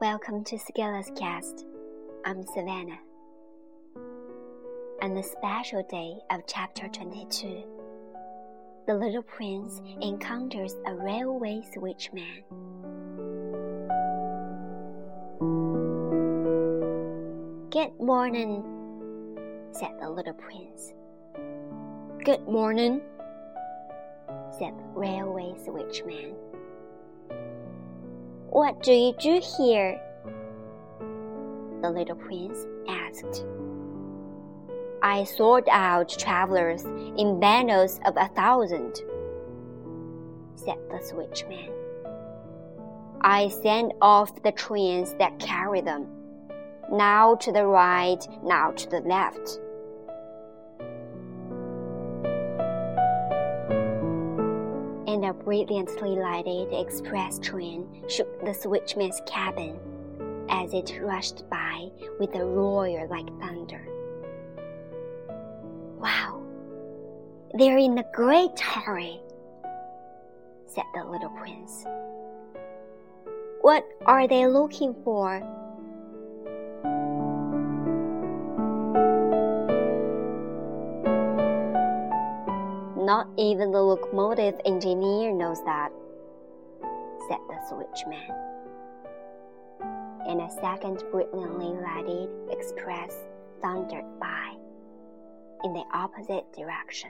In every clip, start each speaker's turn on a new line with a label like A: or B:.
A: Welcome to Skella's Cast. I'm Savannah. On the special day of chapter 22, the little prince encounters a railway switchman. Good morning, said the little prince.
B: Good morning,
A: said the railway switchman.
C: What do you do here?
A: The little prince asked.
B: I sort out travelers in bundles of a thousand,
A: said the switchman.
B: I send off the trains that carry them, now to the right, now to the left.
A: And a brilliantly lighted express train shook the switchman's cabin as it rushed by with a roar like thunder.
C: Wow, they're in a great hurry, said the little prince. What are they looking for?
B: Not even the locomotive engineer knows that, said the switchman.
A: And a second brilliantly lighted express thundered by in the opposite direction.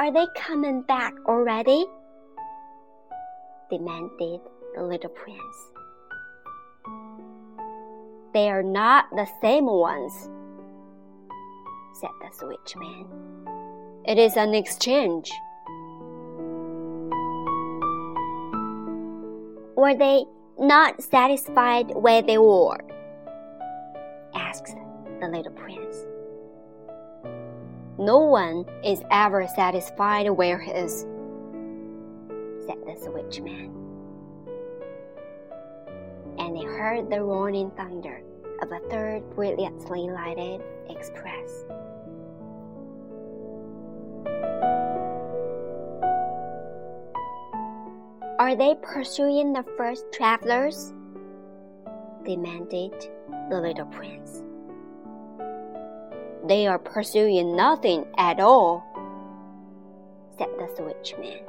C: Are they coming back already?
A: demanded the little prince.
B: They are not the same ones,
A: said the switchman.
B: It is an exchange.
C: Were they not satisfied where they were?
A: asked the little prince.
B: No one is ever satisfied where he is,
A: said the switchman. And they heard the roaring thunder of a third brilliantly lighted express.
C: Are they pursuing the first travelers?
A: demanded the little prince.
B: They are pursuing nothing at all,
A: said the switchman.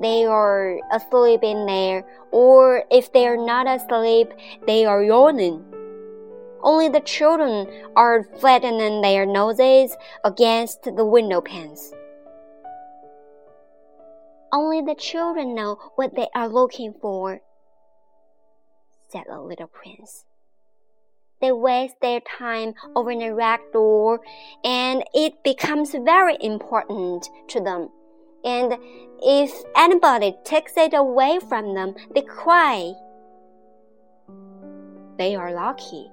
B: They are asleep in there, or if they are not asleep, they are yawning. Only the children are flattening their noses against the window panes.
C: Only the children know what they are looking for,
A: said the little prince.
C: They waste their time over the wrecked door, and it becomes very important to them. And if anybody takes it away from them, they cry.
B: They are lucky,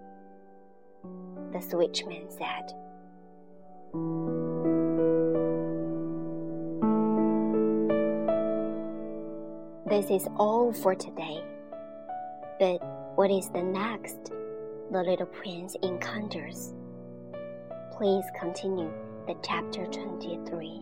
A: the switchman said. This is all for today. But what is the next the little prince encounters? Please continue the chapter 23.